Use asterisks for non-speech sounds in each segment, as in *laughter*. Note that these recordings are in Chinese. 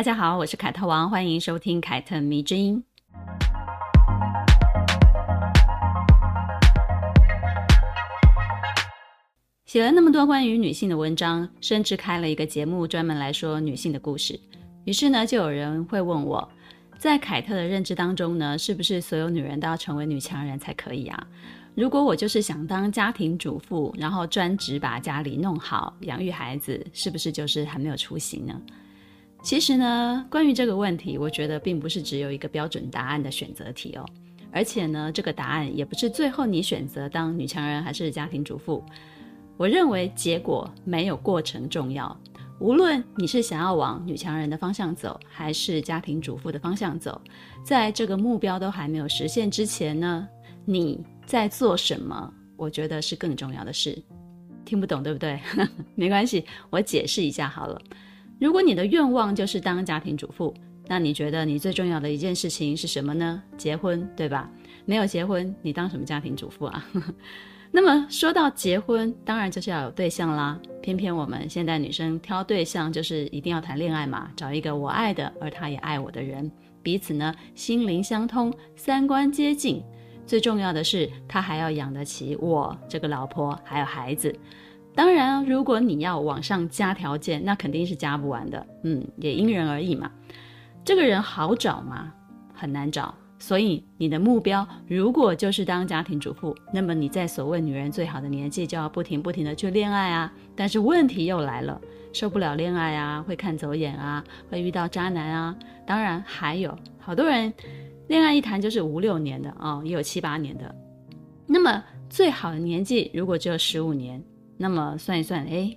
大家好，我是凯特王，欢迎收听凯特迷之音。写了那么多关于女性的文章，甚至开了一个节目专门来说女性的故事。于是呢，就有人会问我，在凯特的认知当中呢，是不是所有女人都要成为女强人才可以啊？如果我就是想当家庭主妇，然后专职把家里弄好，养育孩子，是不是就是很没有出息呢？其实呢，关于这个问题，我觉得并不是只有一个标准答案的选择题哦。而且呢，这个答案也不是最后你选择当女强人还是家庭主妇。我认为结果没有过程重要。无论你是想要往女强人的方向走，还是家庭主妇的方向走，在这个目标都还没有实现之前呢，你在做什么？我觉得是更重要的事。听不懂对不对？*laughs* 没关系，我解释一下好了。如果你的愿望就是当家庭主妇，那你觉得你最重要的一件事情是什么呢？结婚，对吧？没有结婚，你当什么家庭主妇啊？*laughs* 那么说到结婚，当然就是要有对象啦。偏偏我们现代女生挑对象，就是一定要谈恋爱嘛，找一个我爱的，而他也爱我的人，彼此呢心灵相通，三观接近。最重要的是，他还要养得起我这个老婆，还有孩子。当然，如果你要往上加条件，那肯定是加不完的。嗯，也因人而异嘛。这个人好找吗？很难找。所以你的目标如果就是当家庭主妇，那么你在所谓女人最好的年纪就要不停不停的去恋爱啊。但是问题又来了，受不了恋爱啊，会看走眼啊，会遇到渣男啊。当然还有好多人，恋爱一谈就是五六年的啊，也有七八年的。那么最好的年纪如果只有十五年，那么算一算，哎。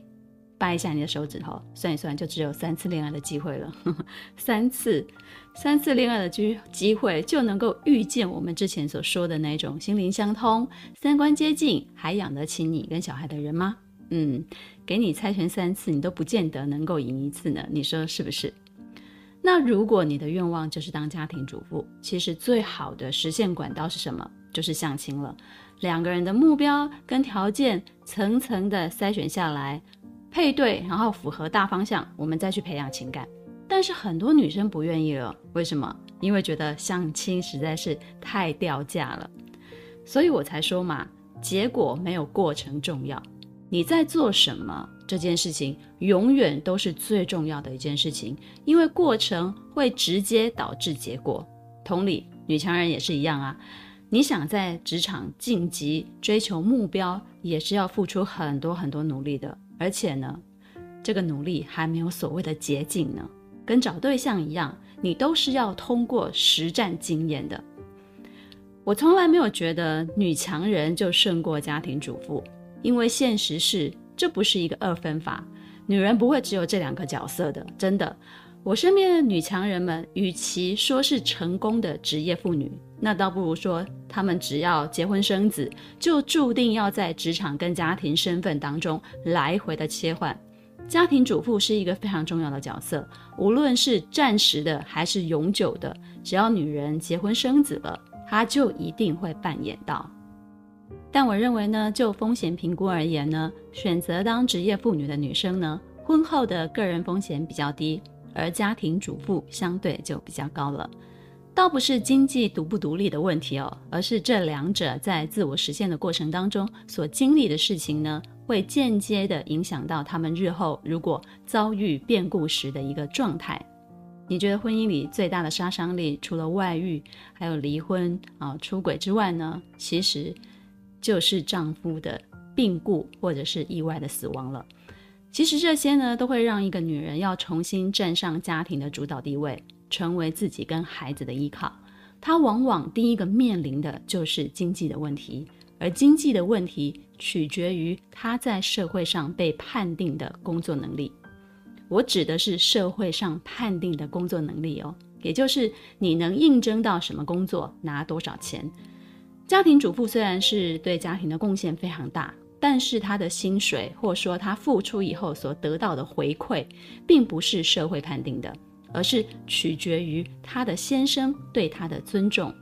掰一下你的手指头，算一算，就只有三次恋爱的机会了。*laughs* 三次，三次恋爱的机机会就能够遇见我们之前所说的那种心灵相通、三观接近，还养得起你跟小孩的人吗？嗯，给你猜拳三次，你都不见得能够赢一次呢。你说是不是？那如果你的愿望就是当家庭主妇，其实最好的实现管道是什么？就是相亲了。两个人的目标跟条件层层的筛选下来。配对，然后符合大方向，我们再去培养情感。但是很多女生不愿意了，为什么？因为觉得相亲实在是太掉价了。所以我才说嘛，结果没有过程重要。你在做什么这件事情，永远都是最重要的一件事情，因为过程会直接导致结果。同理，女强人也是一样啊。你想在职场晋级、追求目标，也是要付出很多很多努力的。而且呢，这个努力还没有所谓的捷径呢，跟找对象一样，你都是要通过实战经验的。我从来没有觉得女强人就胜过家庭主妇，因为现实是这不是一个二分法，女人不会只有这两个角色的，真的。我身边的女强人们，与其说是成功的职业妇女，那倒不如说他们只要结婚生子，就注定要在职场跟家庭身份当中来回的切换。家庭主妇是一个非常重要的角色，无论是暂时的还是永久的，只要女人结婚生子了，她就一定会扮演到。但我认为呢，就风险评估而言呢，选择当职业妇女的女生呢，婚后的个人风险比较低。而家庭主妇相对就比较高了，倒不是经济独不独立的问题哦，而是这两者在自我实现的过程当中所经历的事情呢，会间接的影响到他们日后如果遭遇变故时的一个状态。你觉得婚姻里最大的杀伤力，除了外遇，还有离婚啊、出轨之外呢，其实就是丈夫的病故或者是意外的死亡了。其实这些呢，都会让一个女人要重新站上家庭的主导地位，成为自己跟孩子的依靠。他往往第一个面临的就是经济的问题，而经济的问题取决于他在社会上被判定的工作能力。我指的是社会上判定的工作能力哦，也就是你能应征到什么工作，拿多少钱。家庭主妇虽然是对家庭的贡献非常大。但是他的薪水或说他付出以后所得到的回馈，并不是社会判定的，而是取决于她的先生对她的尊重，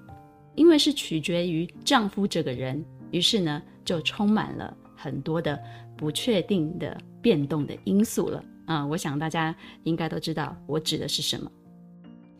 因为是取决于丈夫这个人，于是呢，就充满了很多的不确定的变动的因素了。啊、我想大家应该都知道我指的是什么。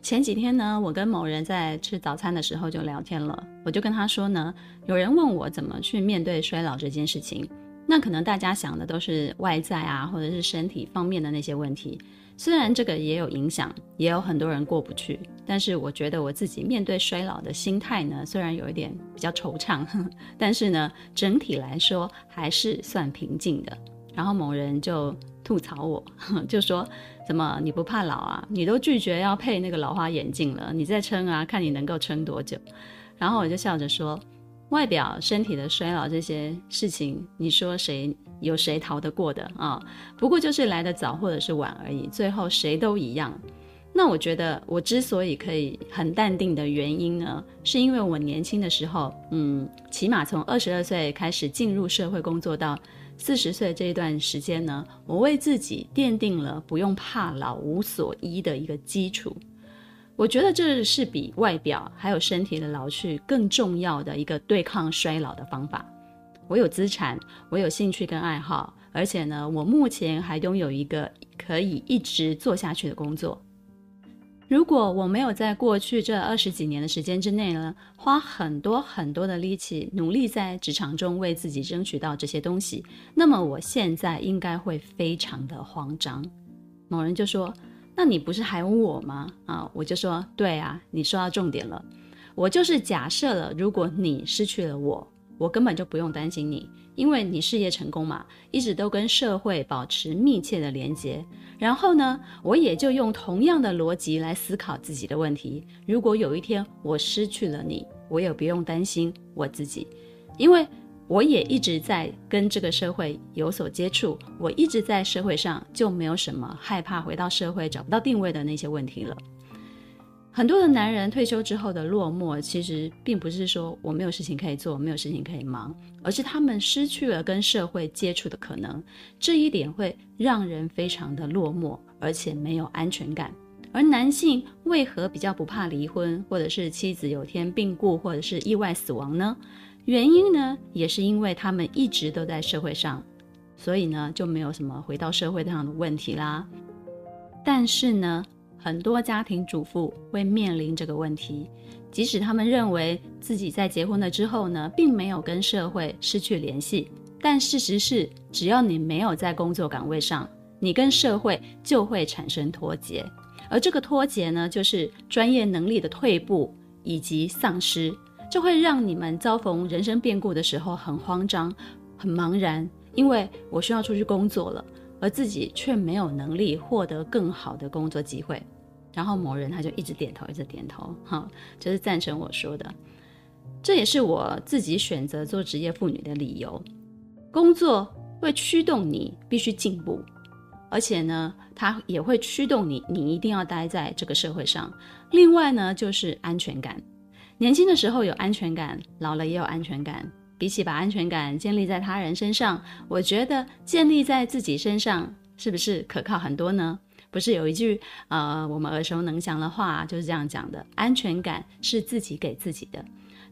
前几天呢，我跟某人在吃早餐的时候就聊天了，我就跟他说呢，有人问我怎么去面对衰老这件事情，那可能大家想的都是外在啊，或者是身体方面的那些问题，虽然这个也有影响，也有很多人过不去，但是我觉得我自己面对衰老的心态呢，虽然有一点比较惆怅，*laughs* 但是呢，整体来说还是算平静的。然后某人就吐槽我，*laughs* 就说。怎么你不怕老啊？你都拒绝要配那个老花眼镜了，你再撑啊，看你能够撑多久。然后我就笑着说，外表身体的衰老这些事情，你说谁有谁逃得过的啊？不过就是来得早或者是晚而已，最后谁都一样。那我觉得我之所以可以很淡定的原因呢，是因为我年轻的时候，嗯，起码从二十二岁开始进入社会工作到。四十岁这一段时间呢，我为自己奠定了不用怕老、无所依的一个基础。我觉得这是比外表还有身体的老去更重要的一个对抗衰老的方法。我有资产，我有兴趣跟爱好，而且呢，我目前还拥有一个可以一直做下去的工作。如果我没有在过去这二十几年的时间之内呢，花很多很多的力气，努力在职场中为自己争取到这些东西，那么我现在应该会非常的慌张。某人就说：“那你不是还有我吗？”啊，我就说：“对啊，你说到重点了。我就是假设了，如果你失去了我，我根本就不用担心你。”因为你事业成功嘛，一直都跟社会保持密切的连接。然后呢，我也就用同样的逻辑来思考自己的问题。如果有一天我失去了你，我也不用担心我自己，因为我也一直在跟这个社会有所接触，我一直在社会上，就没有什么害怕回到社会找不到定位的那些问题了。很多的男人退休之后的落寞，其实并不是说我没有事情可以做，没有事情可以忙，而是他们失去了跟社会接触的可能。这一点会让人非常的落寞，而且没有安全感。而男性为何比较不怕离婚，或者是妻子有天病故，或者是意外死亡呢？原因呢，也是因为他们一直都在社会上，所以呢，就没有什么回到社会这样的问题啦。但是呢，很多家庭主妇会面临这个问题，即使他们认为自己在结婚了之后呢，并没有跟社会失去联系，但事实是，只要你没有在工作岗位上，你跟社会就会产生脱节，而这个脱节呢，就是专业能力的退步以及丧失，这会让你们遭逢人生变故的时候很慌张、很茫然，因为我需要出去工作了。而自己却没有能力获得更好的工作机会，然后某人他就一直点头，一直点头，哈，就是赞成我说的。这也是我自己选择做职业妇女的理由。工作会驱动你必须进步，而且呢，它也会驱动你，你一定要待在这个社会上。另外呢，就是安全感。年轻的时候有安全感，老了也有安全感。比起把安全感建立在他人身上，我觉得建立在自己身上是不是可靠很多呢？不是有一句呃我们耳熟能详的话就是这样讲的：安全感是自己给自己的。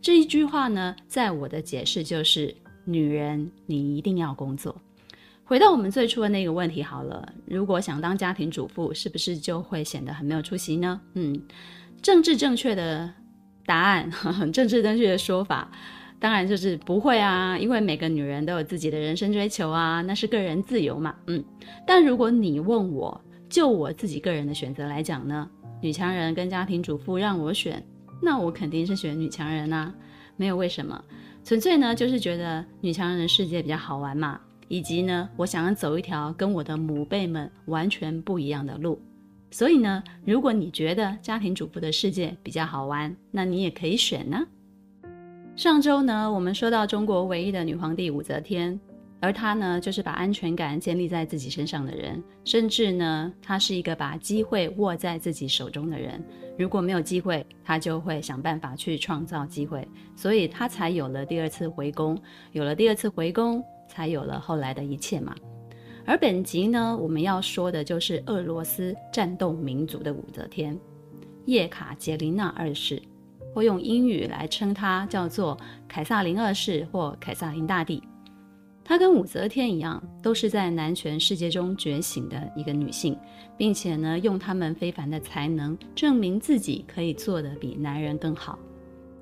这一句话呢，在我的解释就是：女人，你一定要工作。回到我们最初的那个问题好了，如果想当家庭主妇，是不是就会显得很没有出息呢？嗯，政治正确的答案，*laughs* 很政治正确的说法。当然就是不会啊，因为每个女人都有自己的人生追求啊，那是个人自由嘛。嗯，但如果你问我，就我自己个人的选择来讲呢，女强人跟家庭主妇让我选，那我肯定是选女强人啊，没有为什么，纯粹呢就是觉得女强人的世界比较好玩嘛，以及呢我想要走一条跟我的母辈们完全不一样的路，所以呢，如果你觉得家庭主妇的世界比较好玩，那你也可以选呢。上周呢，我们说到中国唯一的女皇帝武则天，而她呢，就是把安全感建立在自己身上的人，甚至呢，她是一个把机会握在自己手中的人。如果没有机会，她就会想办法去创造机会，所以她才有了第二次回宫。有了第二次回宫，才有了后来的一切嘛。而本集呢，我们要说的就是俄罗斯战斗民族的武则天叶卡捷琳娜二世，或用英语来称她叫做凯撒琳二世或凯撒琳大帝。她跟武则天一样，都是在男权世界中觉醒的一个女性，并且呢，用她们非凡的才能证明自己可以做得比男人更好。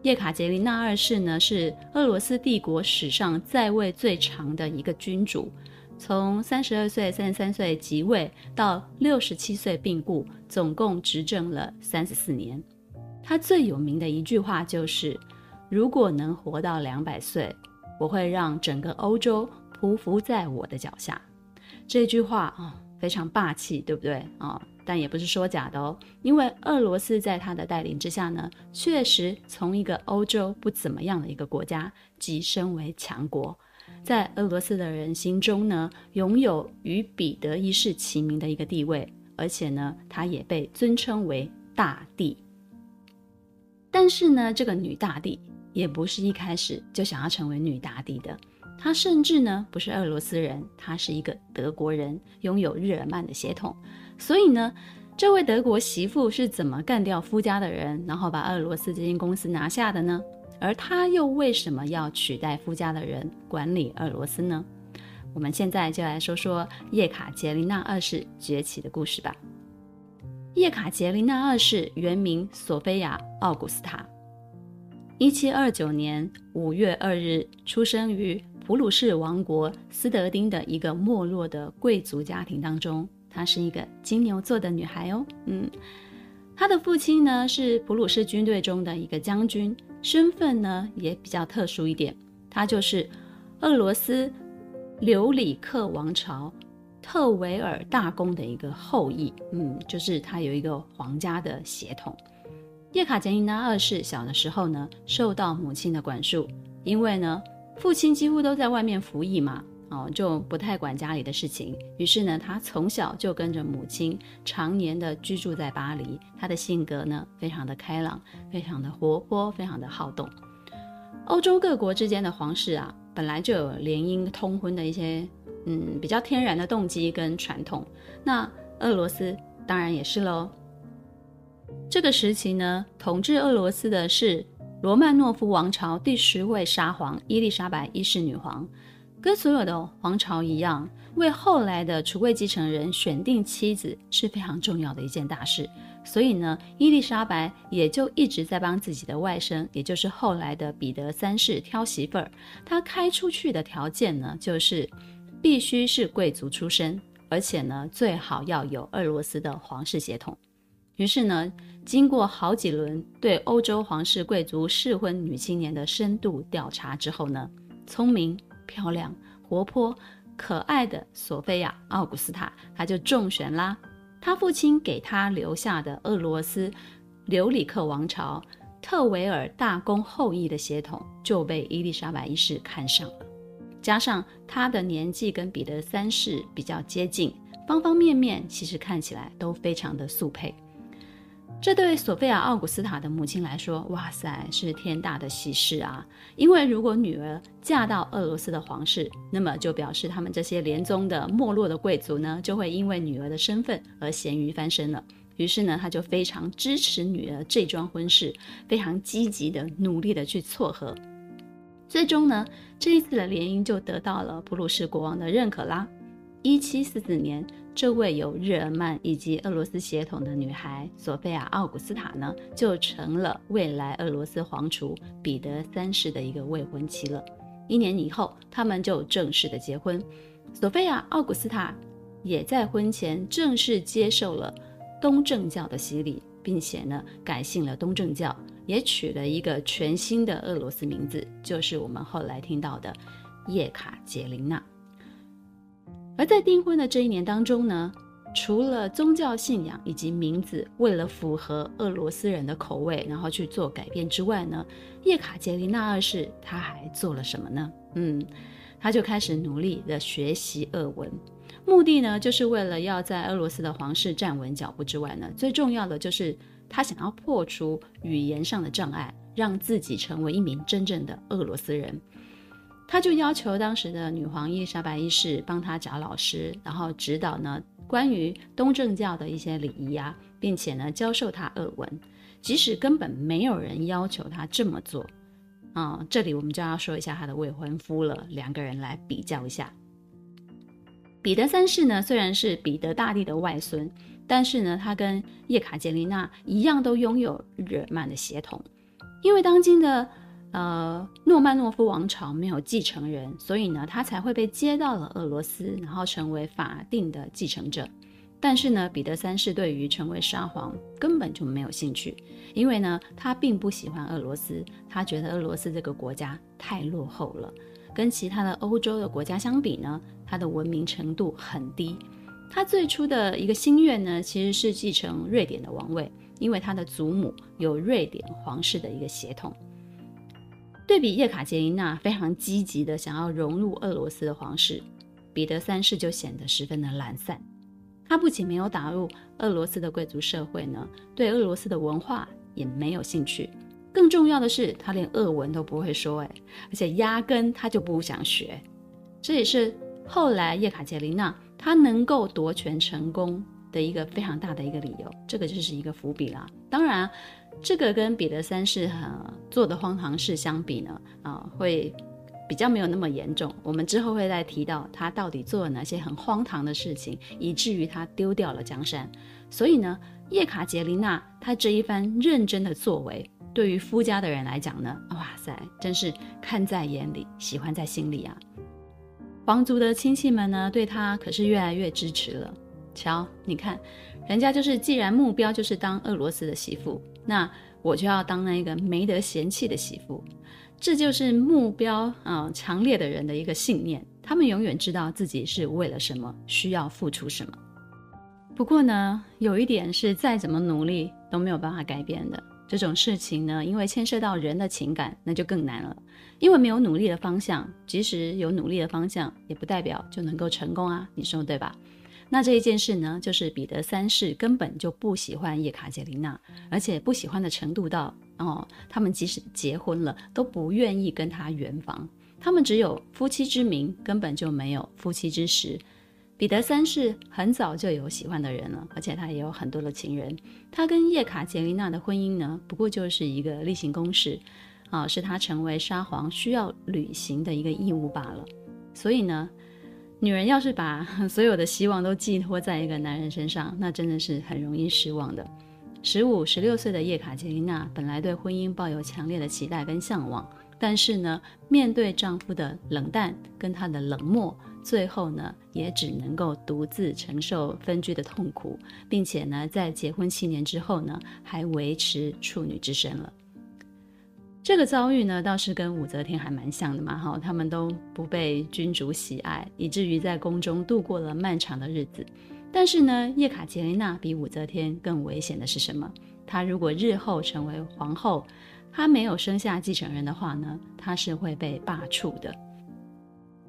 叶卡捷琳娜二世呢，是俄罗斯帝国史上在位最长的一个君主。从三十二岁、三十三岁即位到六十七岁病故，总共执政了三十四年。他最有名的一句话就是：“如果能活到两百岁，我会让整个欧洲匍匐在我的脚下。”这句话啊、非常霸气，对不对啊、但也不是说假的哦，因为俄罗斯在他的带领之下呢，确实从一个欧洲不怎么样的一个国家，跻身为强国。在俄罗斯的人心中呢，拥有与彼得一世齐名的一个地位，而且呢，他也被尊称为大帝。但是呢，这个女大帝也不是一开始就想要成为女大帝的，她甚至呢不是俄罗斯人，她是一个德国人，拥有日耳曼的血统。所以呢，这位德国媳妇是怎么干掉夫家的人，然后把俄罗斯这间公司拿下的呢？而他又为什么要取代夫家的人管理俄罗斯呢？我们现在就来说说叶卡捷琳娜二世崛起的故事吧。叶卡捷琳娜二世原名索菲亚·奥古斯塔，一七二九年五月二日出生于普鲁士王国斯德丁的一个没落的贵族家庭当中。她是一个金牛座的女孩哦。嗯，她的父亲呢是普鲁士军队中的一个将军。身份呢也比较特殊一点，他就是俄罗斯留里克王朝特维尔大公的一个后裔，嗯，就是他有一个皇家的血统。叶卡捷琳娜二世小的时候呢，受到母亲的管束，因为呢父亲几乎都在外面服役嘛。哦，就不太管家里的事情。于是呢，他从小就跟着母亲，常年的居住在巴黎。他的性格呢，非常的开朗，非常的活泼，非常的好动。欧洲各国之间的皇室啊，本来就有联姻通婚的一些嗯比较天然的动机跟传统。那俄罗斯当然也是喽。这个时期呢，统治俄罗斯的是罗曼诺夫王朝第十位沙皇伊丽莎白一世女皇。跟所有的皇朝一样，为后来的储位继承人选定妻子是非常重要的一件大事。所以呢，伊丽莎白也就一直在帮自己的外甥，也就是后来的彼得三世挑媳妇儿。他开出去的条件呢，就是必须是贵族出身，而且呢，最好要有俄罗斯的皇室血统。于是呢，经过好几轮对欧洲皇室贵族适婚女青年的深度调查之后呢，聪明。漂亮、活泼、可爱的索菲亚·奥古斯塔，她就中选啦。她父亲给她留下的俄罗斯留里克王朝特维尔大公后裔的血统就被伊丽莎白一世看上了，加上她的年纪跟彼得三世比较接近，方方面面其实看起来都非常的速配。这对索菲亚·奥古斯塔的母亲来说，哇塞，是天大的喜事啊！因为如果女儿嫁到俄罗斯的皇室，那么就表示他们这些连宗的没落的贵族呢，就会因为女儿的身份而咸鱼翻身了。于是呢，他就非常支持女儿这桩婚事，非常积极的努力的去撮合。最终呢，这一次的联姻就得到了普鲁士国王的认可啦。一七四四年。这位有日耳曼以及俄罗斯血统的女孩索菲亚·奥古斯塔呢，就成了未来俄罗斯皇储彼得三世的一个未婚妻了。一年以后，他们就正式的结婚。索菲亚·奥古斯塔也在婚前正式接受了东正教的洗礼，并且呢，改信了东正教，也取了一个全新的俄罗斯名字，就是我们后来听到的叶卡捷琳娜。而在订婚的这一年当中呢，除了宗教信仰以及名字为了符合俄罗斯人的口味，然后去做改变之外呢，叶卡捷琳娜二世她还做了什么呢？嗯，她就开始努力的学习俄文，目的呢就是为了要在俄罗斯的皇室站稳脚步之外呢，最重要的就是她想要破除语言上的障碍，让自己成为一名真正的俄罗斯人。他就要求当时的女皇伊莎白一世帮他找老师，然后指导呢关于东正教的一些礼仪啊，并且呢教授他俄文，即使根本没有人要求他这么做。啊、嗯，这里我们就要说一下他的未婚夫了，两个人来比较一下。彼得三世呢，虽然是彼得大帝的外孙，但是呢，他跟叶卡捷琳娜一样，都拥有日耳曼的血统。因为当今的呃诺曼诺夫王朝没有继承人，所以呢，他才会被接到了俄罗斯，然后成为法定的继承者。但是呢，彼得三世对于成为沙皇根本就没有兴趣，因为呢，他并不喜欢俄罗斯，他觉得俄罗斯这个国家太落后了。跟其他的欧洲的国家相比呢，他的文明程度很低。他最初的一个心愿呢，其实是继承瑞典的王位，因为他的祖母有瑞典皇室的一个血统。对比叶卡捷琳娜非常积极的想要融入俄罗斯的皇室，彼得三世就显得十分的懒散。他不仅没有打入俄罗斯的贵族社会呢，对俄罗斯的文化也没有兴趣。更重要的是，他连俄文都不会说，哎，而且压根他就不想学。这也是后来叶卡捷琳娜她能够夺权成功的一个非常大的一个理由。这个就是一个伏笔啦。当然，这个跟彼得三世呃做的荒唐事相比呢，啊、会比较没有那么严重。我们之后会再提到他到底做了哪些很荒唐的事情，以至于他丢掉了江山。所以呢，叶卡捷琳娜她这一番认真的作为。对于夫家的人来讲呢，哇塞，真是看在眼里，喜欢在心里啊！皇族的亲戚们呢，对他可是越来越支持了。瞧，你看，人家就是既然目标就是当俄罗斯的媳妇，那我就要当那个没得嫌弃的媳妇。这就是目标啊、强烈的人的一个信念。他们永远知道自己是为了什么，需要付出什么。不过呢，有一点是再怎么努力都没有办法改变的。这种事情呢，因为牵涉到人的情感，那就更难了。因为没有努力的方向，即使有努力的方向，也不代表就能够成功啊。你说对吧？那这一件事呢，就是彼得三世根本就不喜欢叶卡捷琳娜，而且不喜欢的程度到哦，他们即使结婚了，都不愿意跟他圆房。他们只有夫妻之名，根本就没有夫妻之实。彼得三世很早就有喜欢的人了，而且他也有很多的情人。他跟叶卡捷琳娜的婚姻呢，不过就是一个例行公事，啊，是他成为沙皇需要履行的一个义务罢了。所以呢，女人要是把 *laughs* 所有的希望都寄托在一个男人身上，那真的是很容易失望的。十五、十六岁的叶卡捷琳娜本来对婚姻抱有强烈的期待跟向往，但是呢，面对丈夫的冷淡跟他的冷漠。最后呢，也只能够独自承受分居的痛苦，并且呢，在结婚七年之后呢，还维持处女之身了。这个遭遇呢，倒是跟武则天还蛮像的嘛，哈，他们都不被君主喜爱，以至于在宫中度过了漫长的日子。但是呢，叶卡捷琳娜比武则天更危险的是什么？她如果日后成为皇后，她没有生下继承人的话呢，她是会被罢黜的。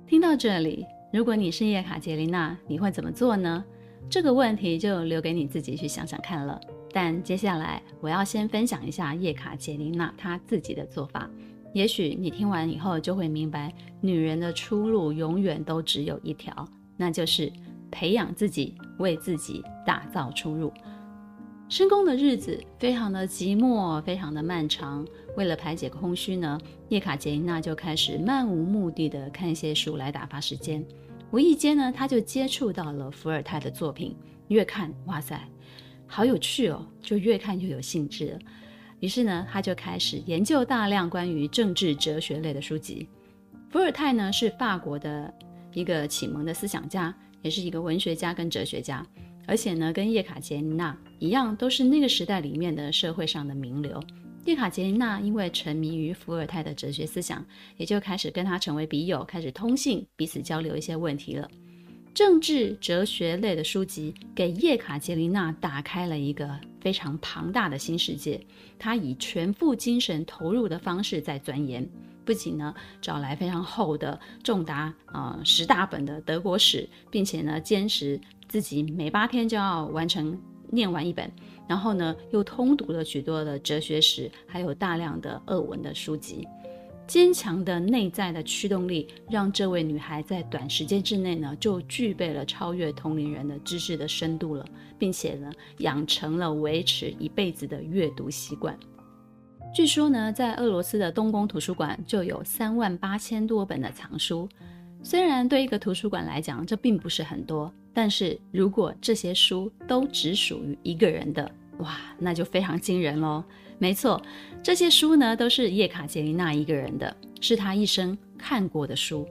听到这里。如果你是叶卡捷琳娜，你会怎么做呢？这个问题就留给你自己去想想看了。但接下来我要先分享一下叶卡捷琳娜她自己的做法。也许你听完以后就会明白，女人的出路永远都只有一条，那就是培养自己，为自己打造出路。深宫的日子非常的寂寞，非常的漫长。为了排解空虚呢，叶卡捷琳娜就开始漫无目的的看一些书来打发时间。无意间呢，她就接触到了伏尔泰的作品，越看哇塞，好有趣哦，就越看越有兴致了。于是呢，他就开始研究大量关于政治哲学类的书籍。伏尔泰呢，是法国的一个启蒙的思想家，也是一个文学家跟哲学家。而且呢，跟叶卡捷琳娜一样，都是那个时代里面的社会上的名流。叶卡捷琳娜因为沉迷于伏尔泰的哲学思想，也就开始跟他成为笔友，开始通信，彼此交流一些问题了。政治哲学类的书籍给叶卡捷琳娜打开了一个非常庞大的新世界。她以全副精神投入的方式在钻研，不仅呢找来非常厚的重达呃十大本的德国史，并且呢坚持。自己每八天就要完成念完一本，然后呢，又通读了许多的哲学史，还有大量的俄文的书籍。坚强的内在的驱动力，让这位女孩在短时间之内呢，就具备了超越同龄人的知识的深度了，并且呢，养成了维持一辈子的阅读习惯。据说呢，在俄罗斯的东宫图书馆就有三万八千多本的藏书。虽然对一个图书馆来讲，这并不是很多，但是如果这些书都只属于一个人的，哇，那就非常惊人喽。没错，这些书呢，都是叶卡捷琳娜一个人的，是她一生看过的书。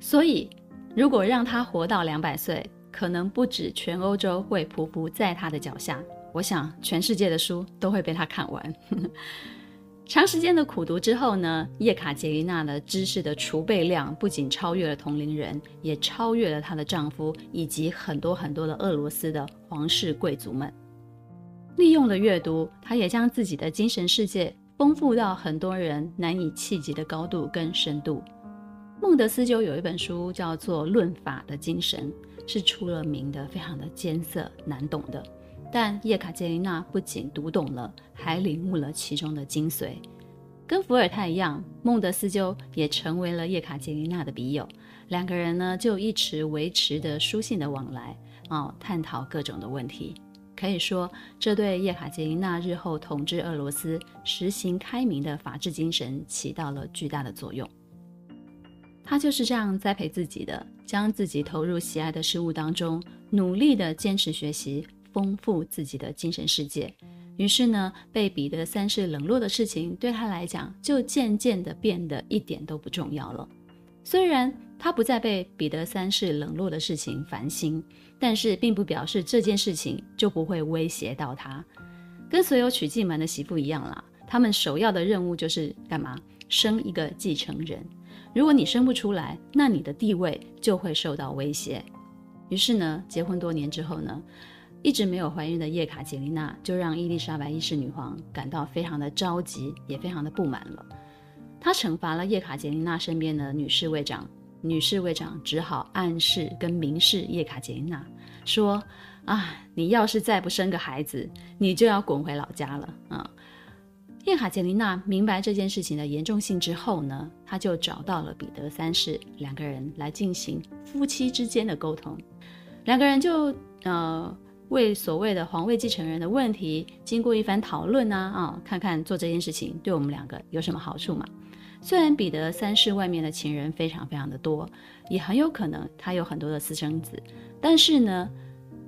所以，如果让她活到两百岁，可能不止全欧洲会匍匐在她的脚下，我想全世界的书都会被她看完。*laughs* 长时间的苦读之后呢，叶卡捷琳娜的知识的储备量不仅超越了同龄人，也超越了她的丈夫以及很多很多的俄罗斯的皇室贵族们。利用了阅读，他也将自己的精神世界丰富到很多人难以企及的高度跟深度。孟德斯鸠有一本书叫做《论法的精神》，是出了名的，非常的艰涩难懂的。但叶卡捷琳娜不仅读懂了，还领悟了其中的精髓。跟伏尔泰一样，孟德斯鸠也成为了叶卡捷琳娜的笔友。两个人呢，就一直维持着书信的往来，哦，探讨各种的问题。可以说，这对叶卡捷琳娜日后统治俄罗斯、实行开明的法治精神起到了巨大的作用。她就是这样栽培自己的，将自己投入喜爱的事物当中，努力地坚持学习。丰富自己的精神世界，于是呢，被彼得三世冷落的事情对他来讲，就渐渐的变得一点都不重要了。虽然他不再被彼得三世冷落的事情烦心，但是并不表示这件事情就不会威胁到他。跟所有娶进门的媳妇一样啦，他们首要的任务就是干嘛？生一个继承人。如果你生不出来，那你的地位就会受到威胁。于是呢，结婚多年之后呢，一直没有怀孕的叶卡捷琳娜，就让伊丽莎白一世女皇感到非常的着急，也非常的不满了。她惩罚了叶卡捷琳娜身边的女侍卫长，女侍卫长只好暗示跟明示叶卡捷琳娜说：“啊，你要是再不生个孩子，你就要滚回老家了。”啊，叶卡捷琳娜明白这件事情的严重性之后呢，她就找到了彼得三世，两个人来进行夫妻之间的沟通，两个人就呃。为所谓的皇位继承人的问题，经过一番讨论啊，啊、看看做这件事情对我们两个有什么好处嘛？虽然彼得三世外面的情人非常非常的多，也很有可能他有很多的私生子，但是呢，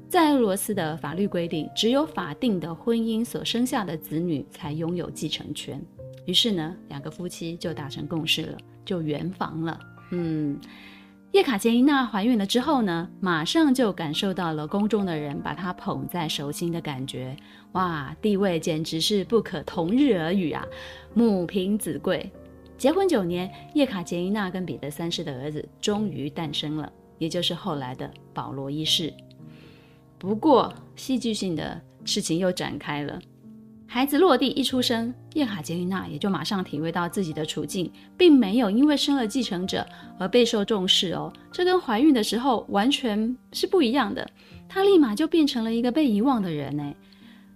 在俄罗斯的法律规定，只有法定的婚姻所生下的子女才拥有继承权。于是呢，两个夫妻就达成共识了，就圆房了。嗯。叶卡捷琳娜怀孕了之后呢，马上就感受到了宫中的人把她捧在手心的感觉，哇，地位简直是不可同日而语啊！母凭子贵。结婚九年，叶卡捷琳娜跟彼得三世的儿子终于诞生了，也就是后来的保罗一世。不过，戏剧性的事情又展开了。孩子落地一出生，叶卡捷琳娜也就马上体会到自己的处境，并没有因为生了继承者而备受重视哦。这跟怀孕的时候完全是不一样的。她立马就变成了一个被遗忘的人呢。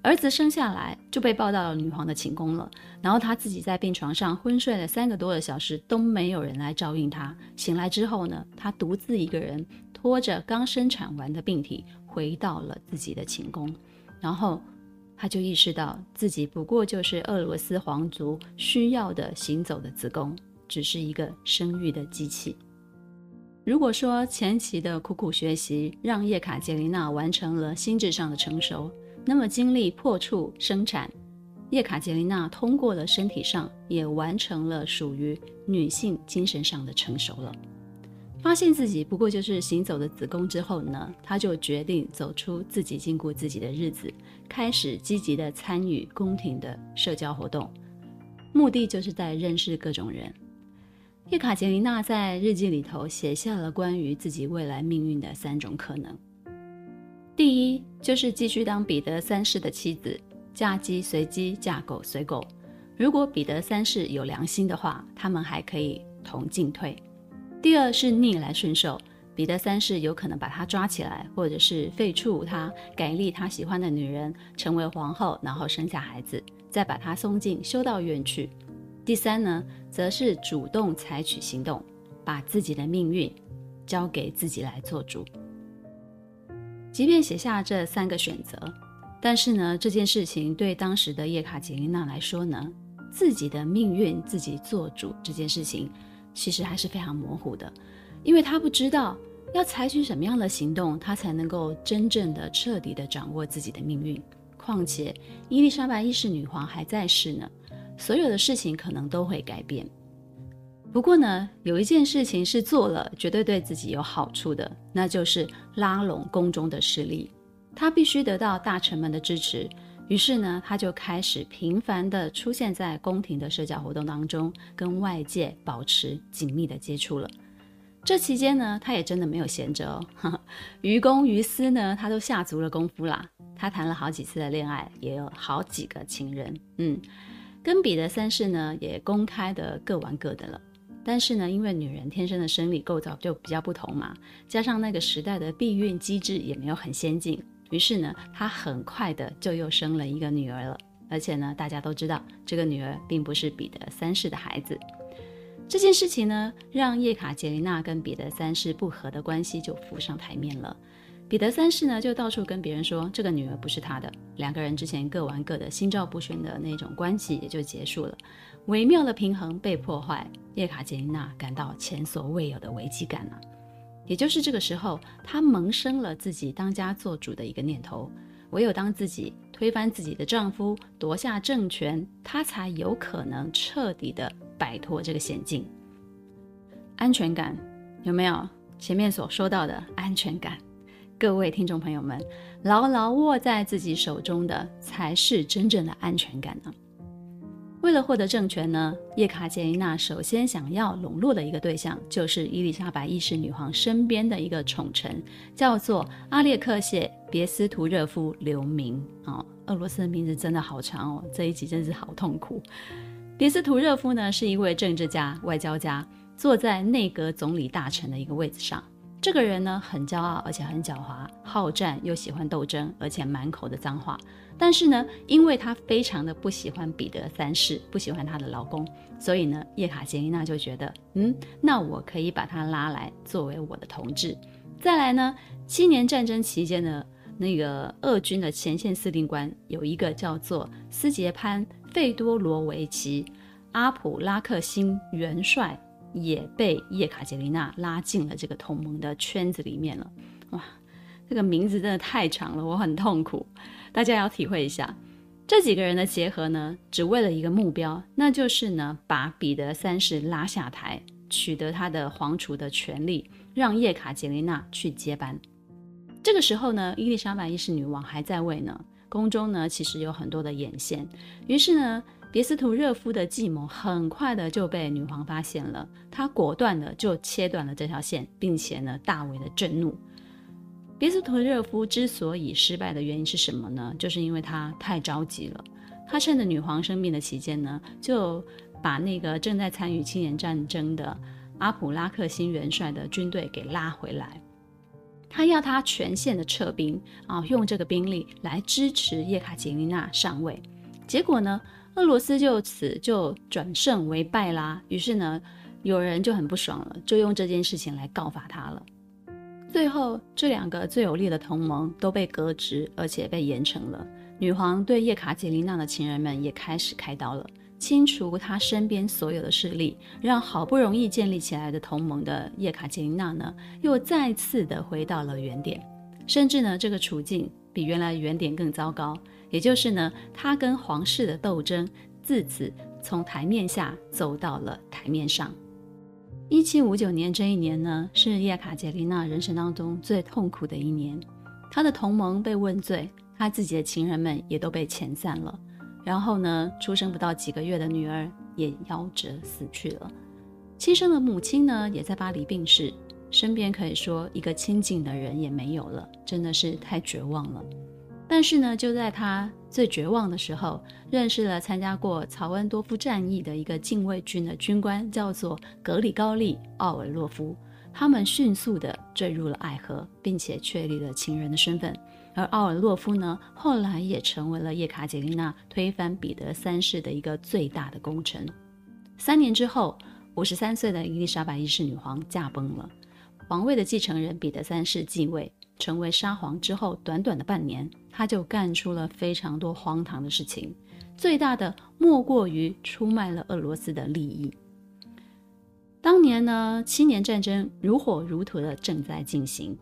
儿子生下来就被抱到了女皇的寝宫了，然后她自己在病床上昏睡了三个多的小时，都没有人来照应她。醒来之后呢，她独自一个人拖着刚生产完的病体回到了自己的寝宫，然后。他就意识到自己不过就是俄罗斯皇族需要的行走的子宫，只是一个生育的机器。如果说前期的苦苦学习让叶卡捷琳娜完成了心智上的成熟，那么经历破处生产，叶卡捷琳娜通过了身体上也完成了属于女性精神上的成熟了。发现自己不过就是行走的子宫之后呢，她就决定走出自己禁锢自己的日子，开始积极的参与宫廷的社交活动，目的就是在认识各种人。叶卡捷琳娜在日记里头写下了关于自己未来命运的三种可能：第一，就是继续当彼得三世的妻子，嫁鸡随鸡，嫁狗随狗。如果彼得三世有良心的话，他们还可以同进退。第二是逆来顺受，彼得三世有可能把他抓起来，或者是废黜他，改立他喜欢的女人成为皇后，然后生下孩子，再把他送进修道院去。第三呢，则是主动采取行动，把自己的命运交给自己来做主。即便写下这三个选择，但是呢，这件事情对当时的叶卡捷琳娜来说呢，自己的命运自己做主这件事情，其实还是非常模糊的，因为她不知道要采取什么样的行动，她才能够真正的、彻底的掌握自己的命运。况且伊丽莎白一世女皇还在世呢。所有的事情可能都会改变，不过呢，有一件事情是做了绝对对自己有好处的，那就是拉拢宫中的势力。他必须得到大臣们的支持，于是呢，他就开始频繁地出现在宫廷的社交活动当中，跟外界保持紧密的接触了。这期间呢，他也真的没有闲着哦，*laughs* 于公于私呢，他都下足了功夫啦。他谈了好几次的恋爱，也有好几个情人，嗯。跟彼得三世呢，也公开的各玩各的了。但是呢，因为女人天生的生理构造就比较不同嘛，加上那个时代的避孕机制也没有很先进，于是呢，她很快的就又生了一个女儿了。而且呢，大家都知道这个女儿并不是彼得三世的孩子。这件事情呢，让叶卡捷琳娜跟彼得三世不和的关系就浮上台面了。彼得三世呢，就到处跟别人说这个女儿不是他的，两个人之前各玩各的，心照不宣的那种关系也就结束了，微妙的平衡被破坏，叶卡捷琳娜感到前所未有的危机感了。也就是这个时候，她萌生了自己当家做主的一个念头，唯有当自己推翻自己的丈夫，夺下政权，她才有可能彻底的摆脱这个险境。安全感有没有？前面所说到的安全感。各位听众朋友们，牢牢握在自己手中的才是真正的安全感呢。为了获得政权呢，叶卡捷琳娜首先想要笼络的一个对象，就是伊丽莎白一世女皇身边的一个宠臣，叫做阿列克谢别斯图热夫留名哦，俄罗斯的名字真的好长哦，这一集真是好痛苦。别斯图热夫呢，是一位政治家、外交家，坐在内阁总理大臣的一个位子上。这个人呢，很骄傲，而且很狡猾，好战又喜欢斗争，而且满口的脏话。但是呢，因为他非常的不喜欢彼得三世，不喜欢他的老公，所以呢，叶卡捷琳娜就觉得，嗯，那我可以把他拉来作为我的同志。再来呢，七年战争期间的那个俄军的前线司令官有一个叫做斯捷潘·费多罗维奇·阿普拉克辛元帅。也被叶卡捷琳娜拉进了这个同盟的圈子里面了。哇，这个名字真的太长了，我很痛苦。大家要体会一下，这几个人的结合呢，只为了一个目标，那就是呢，把彼得三世拉下台，取得他的皇储的权利，让叶卡捷琳娜去接班。这个时候呢，伊丽莎白一世女王还在位呢，宫中呢其实有很多的眼线，于是呢。别斯图热夫的计谋很快的就被女皇发现了，她果断的就切断了这条线，并且呢大为的震怒。别斯图热夫之所以失败的原因是什么呢？就是因为他太着急了。他趁着女皇生病的期间呢，就把那个正在参与青年战争的阿普拉克辛元帅的军队给拉回来，他要他全线的撤兵啊，用这个兵力来支持叶卡捷琳娜上位。结果呢？俄罗斯就此就转胜为败啦，于是呢，有人就很不爽了，就用这件事情来告发他了。最后，这两个最有力的同盟都被革职，而且被严惩了。女皇对叶卡捷琳娜的情人们也开始开刀了，清除她身边所有的势力，让好不容易建立起来的同盟的叶卡捷琳娜呢，又再次的回到了原点，甚至呢，这个处境比原来原点更糟糕。也就是呢，他跟皇室的斗争自此从台面下走到了台面上。一七五九年这一年呢，是叶卡捷琳娜人生当中最痛苦的一年。她的同盟被问罪，她自己的情人们也都被遣散了。然后呢，出生不到几个月的女儿也夭折死去了。亲生的母亲呢，也在巴黎病逝，身边可以说一个亲近的人也没有了，真的是太绝望了。但是呢，就在他最绝望的时候，认识了参加过曹恩多夫战役的一个禁卫军的军官，叫做格里高利·奥尔洛夫。他们迅速地坠入了爱河，并且确立了情人的身份。而奥尔洛夫呢，后来也成为了叶卡捷琳娜推翻彼得三世的一个最大的功臣。三年之后，五十三岁的伊丽莎白一世女皇驾崩了，皇位的继承人彼得三世继位，成为沙皇之后，短短的半年，他就干出了非常多荒唐的事情，最大的莫过于出卖了俄罗斯的利益。当年呢，七年战争如火如荼的正在进行，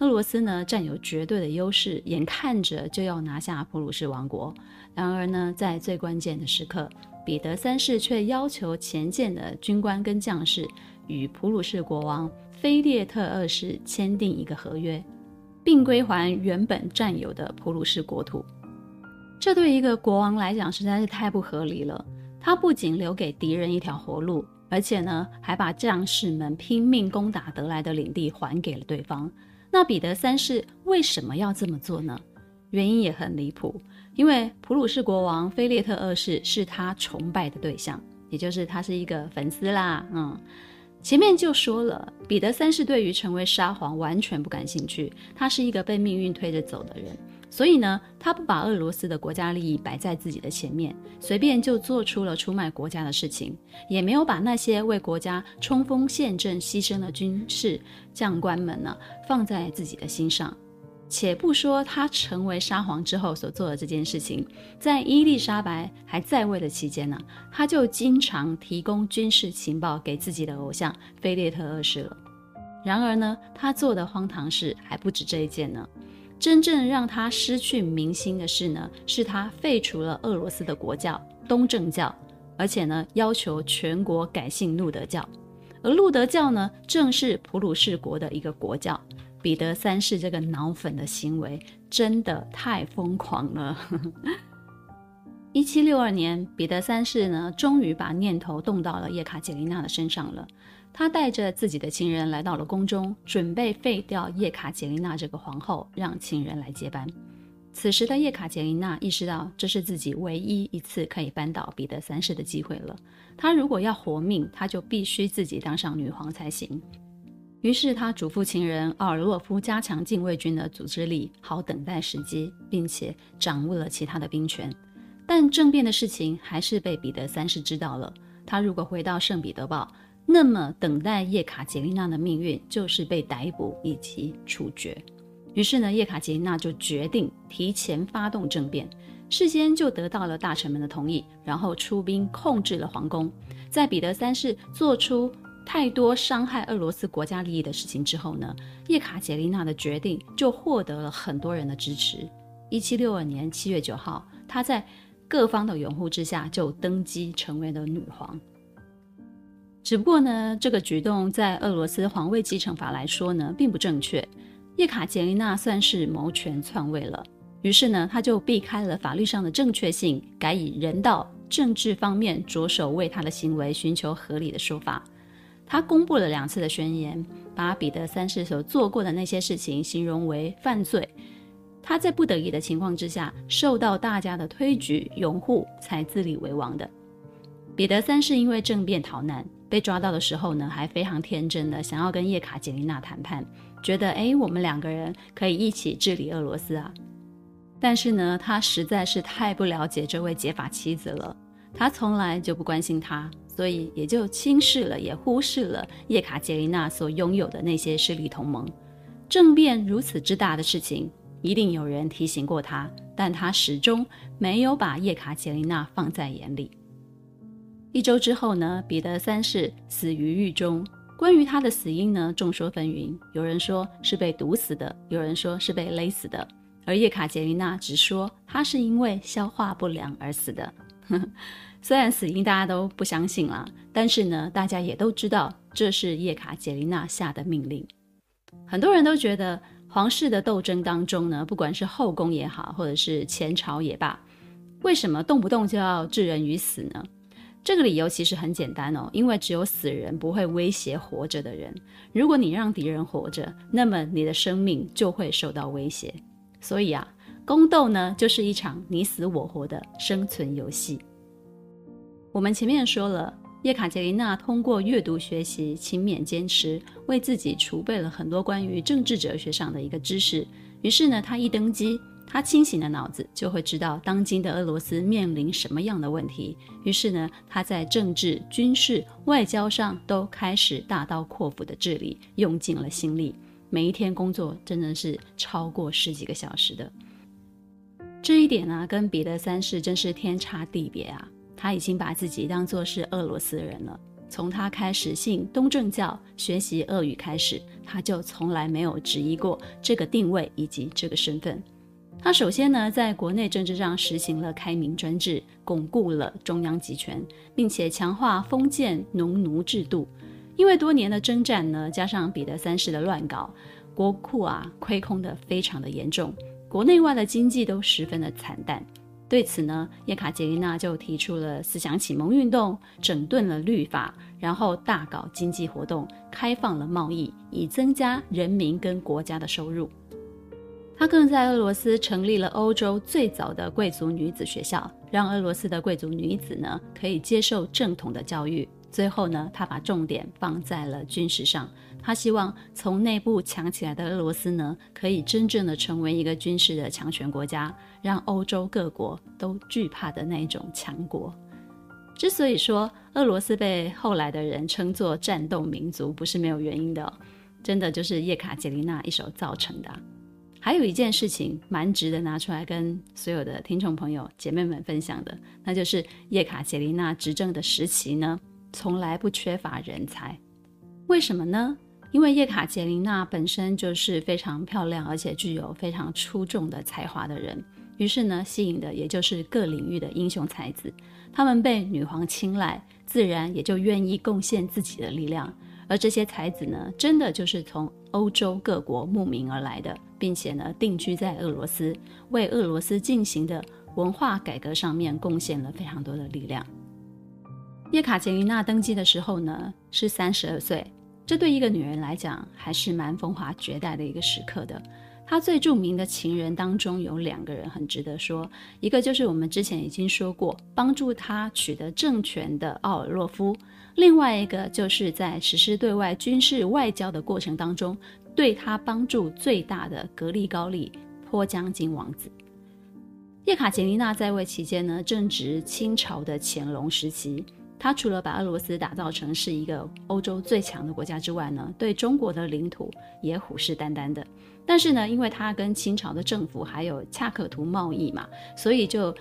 俄罗斯呢占有绝对的优势，眼看着就要拿下普鲁士王国。然而呢，在最关键的时刻，彼得三世却要求前线的军官跟将士与普鲁士国王菲列特二世签订一个合约，并归还原本占有的普鲁士国土。这对一个国王来讲实在是太不合理了。他不仅留给敌人一条活路。而且呢，还把将士们拼命攻打得来的领地还给了对方。那彼得三世为什么要这么做呢？原因也很离谱，因为普鲁士国王菲列特二世是他崇拜的对象，也就是他是一个粉丝啦。嗯，前面就说了，彼得三世对于成为沙皇完全不感兴趣，他是一个被命运推着走的人。所以呢，他不把俄罗斯的国家利益摆在自己的前面，随便就做出了出卖国家的事情，也没有把那些为国家冲锋陷阵牺牲的军事将官们呢放在自己的心上。且不说他成为沙皇之后所做的这件事情，在伊丽莎白还在位的期间呢，他就经常提供军事情报给自己的偶像菲列特二世了。然而呢，他做的荒唐事还不止这一件呢。真正让他失去民心的事呢，是他废除了俄罗斯的国教东正教，而且呢，要求全国改信路德教。而路德教呢，正是普鲁士国的一个国教。彼得三世这个脑粉的行为真的太疯狂了。*laughs* 一七六二年，彼得三世呢，终于把念头动到了叶卡捷琳娜的身上了。他带着自己的情人来到了宫中，准备废掉叶卡捷琳娜这个皇后，让情人来接班。此时的叶卡捷琳娜意识到，这是自己唯一一次可以扳倒彼得三世的机会了。她如果要活命，她就必须自己当上女皇才行。于是，他嘱咐情人奥尔洛夫加强禁卫军的组织力，好等待时机，并且掌握了其他的兵权。但政变的事情还是被彼得三世知道了。他如果回到圣彼得堡，那么，等待叶卡捷琳娜的命运就是被逮捕以及处决。于是呢，叶卡捷琳娜就决定提前发动政变，事先就得到了大臣们的同意，然后出兵控制了皇宫。在彼得三世做出太多伤害俄罗斯国家利益的事情之后呢，叶卡捷琳娜的决定就获得了很多人的支持。一七六二年七月九号，她在各方的拥护之下就登基成为了女皇。只不过呢，这个举动在俄罗斯皇位继承法来说呢，并不正确。叶卡捷琳娜算是谋权篡位了，于是呢，她就避开了法律上的正确性，改以人道、政治方面着手为她的行为寻求合理的说法。他公布了两次的宣言，把彼得三世所做过的那些事情形容为犯罪。他在不得已的情况之下，受到大家的推举拥护，才自立为王的。彼得三世因为政变逃难。被抓到的时候呢，还非常天真的想要跟叶卡捷琳娜谈判，觉得诶，我们两个人可以一起治理俄罗斯啊。但是呢，他实在是太不了解这位结发妻子了，他从来就不关心她，所以也就轻视了，也忽视了叶卡捷琳娜所拥有的那些势力同盟。政变如此之大的事情，一定有人提醒过他，但他始终没有把叶卡捷琳娜放在眼里。一周之后呢，彼得三世死于狱中。关于他的死因呢，众说纷纭。有人说是被毒死的，有人说是被勒死的。而叶卡捷琳娜只说他是因为消化不良而死的。*laughs* 虽然死因大家都不相信啦，但是呢，大家也都知道这是叶卡捷琳娜下的命令。很多人都觉得皇室的斗争当中呢，不管是后宫也好，或者是前朝也罢，为什么动不动就要置人于死呢？这个理由其实很简单哦，因为只有死人不会威胁活着的人。如果你让敌人活着，那么你的生命就会受到威胁。所以啊，宫斗呢，就是一场你死我活的生存游戏。我们前面说了，叶卡捷琳娜通过阅读学习、勤勉坚持，为自己储备了很多关于政治哲学上的一个知识。于是呢，她一登基，他清醒的脑子就会知道当今的俄罗斯面临什么样的问题。于是呢，他在政治、军事、外交上都开始大刀阔斧的治理，用尽了心力。每一天工作真的是超过十几个小时的。这一点呢、跟彼得三世真是天差地别啊！他已经把自己当作是俄罗斯人了。从他开始信东正教、学习俄语开始，他就从来没有质疑过这个定位以及这个身份。他首先呢，在国内政治上实行了开明专制，巩固了中央集权，并且强化封建农奴制度。因为多年的征战呢，加上彼得三世的乱搞，国库啊亏空得非常的严重，国内外的经济都十分的惨淡。对此呢，叶卡捷琳娜就提出了思想启蒙运动，整顿了律法，然后大搞经济活动，开放了贸易，以增加人民跟国家的收入。他更在俄罗斯成立了欧洲最早的贵族女子学校，让俄罗斯的贵族女子呢可以接受正统的教育。最后呢，他把重点放在了军事上，他希望从内部强起来的俄罗斯呢，可以真正的成为一个军事的强权国家，让欧洲各国都惧怕的那一种强国。之所以说俄罗斯被后来的人称作战斗民族，不是没有原因的，真的就是叶卡捷琳娜一手造成的。还有一件事情蛮值得拿出来跟所有的听众朋友、姐妹们分享的，那就是叶卡捷琳娜执政的时期呢，从来不缺乏人才。为什么呢？因为叶卡捷琳娜本身就是非常漂亮，而且具有非常出众的才华的人，于是呢，吸引的也就是各领域的英雄才子。他们被女皇青睐，自然也就愿意贡献自己的力量。而这些才子呢，真的就是从欧洲各国慕名而来的。并且呢，定居在俄罗斯，为俄罗斯进行的文化改革上面贡献了非常多的力量。叶卡捷琳娜登基的时候呢，是三十二岁，这对一个女人来讲还是蛮风华绝代的一个时刻的。她最著名的情人当中有两个人很值得说，一个就是我们之前已经说过，帮助她取得政权的奥尔洛夫，另外一个就是在实施对外军事外交的过程当中。对她帮助最大的格力高利波江金王子。叶卡捷琳娜在位期间呢，正值清朝的乾隆时期。他除了把俄罗斯打造成是一个欧洲最强的国家之外呢，对中国的领土也虎视眈眈的。但是呢，因为他跟清朝的政府还有恰克图贸易嘛，所以就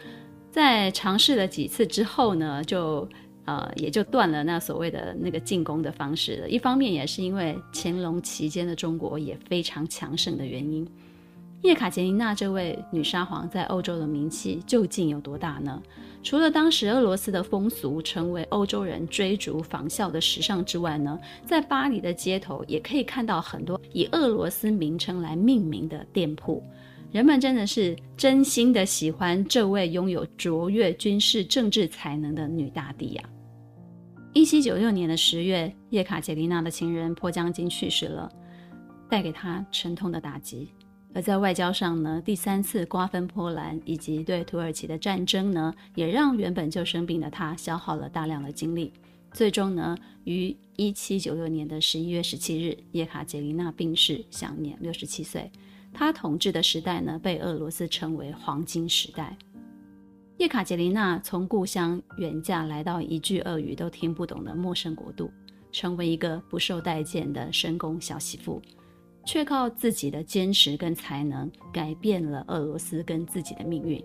在尝试了几次之后呢，就。呃，也就断了那所谓的那个进攻的方式了。一方面也是因为乾隆期间的中国也非常强盛的原因。叶卡捷琳娜这位女沙皇在欧洲的名气究竟有多大呢？除了当时俄罗斯的风俗成为欧洲人追逐仿效的时尚之外呢，在巴黎的街头也可以看到很多以俄罗斯名称来命名的店铺。人们真的是真心的喜欢这位拥有卓越军事政治才能的女大帝呀、啊。一七九六年的十月，叶卡捷琳娜的情人波江金去世了，带给她沉痛的打击。而在外交上呢，第三次瓜分波兰以及对土耳其的战争呢，也让原本就生病的她消耗了大量的精力。最终呢，于一七九六年的十一月十七日，叶卡捷琳娜病逝，享年六十七岁。她统治的时代呢，被俄罗斯称为黄金时代。叶卡捷琳娜从故乡远嫁来到一句俄语都听不懂的陌生国度，成为一个不受待见的深宫小媳妇，却靠自己的坚持跟才能改变了俄罗斯跟自己的命运。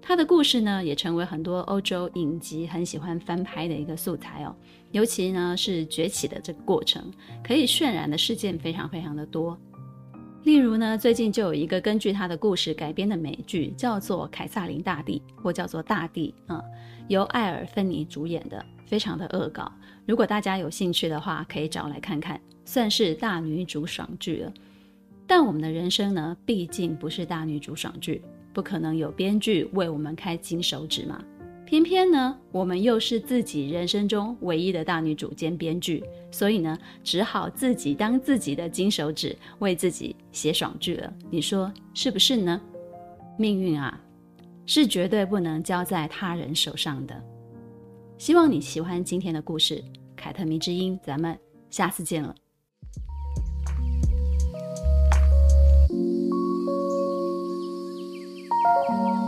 他的故事呢，也成为很多欧洲影集很喜欢翻拍的一个素材哦。尤其呢是崛起的这个过程，可以渲染的事件非常非常的多。例如呢，最近就有一个根据他的故事改编的美剧，叫做《凯撒琳大帝》或叫做《大帝》啊、嗯，由艾尔芬尼主演的，非常的恶搞。如果大家有兴趣的话，可以找来看看，算是大女主爽剧了。但我们的人生呢，毕竟不是大女主爽剧，不可能有编剧为我们开金手指嘛。偏偏呢，我们又是自己人生中唯一的大女主兼编剧，所以呢，只好自己当自己的金手指，为自己写爽剧了。你说是不是呢？命运啊，是绝对不能交在他人手上的。希望你喜欢今天的故事，凯特迷之音，咱们下次见了。Música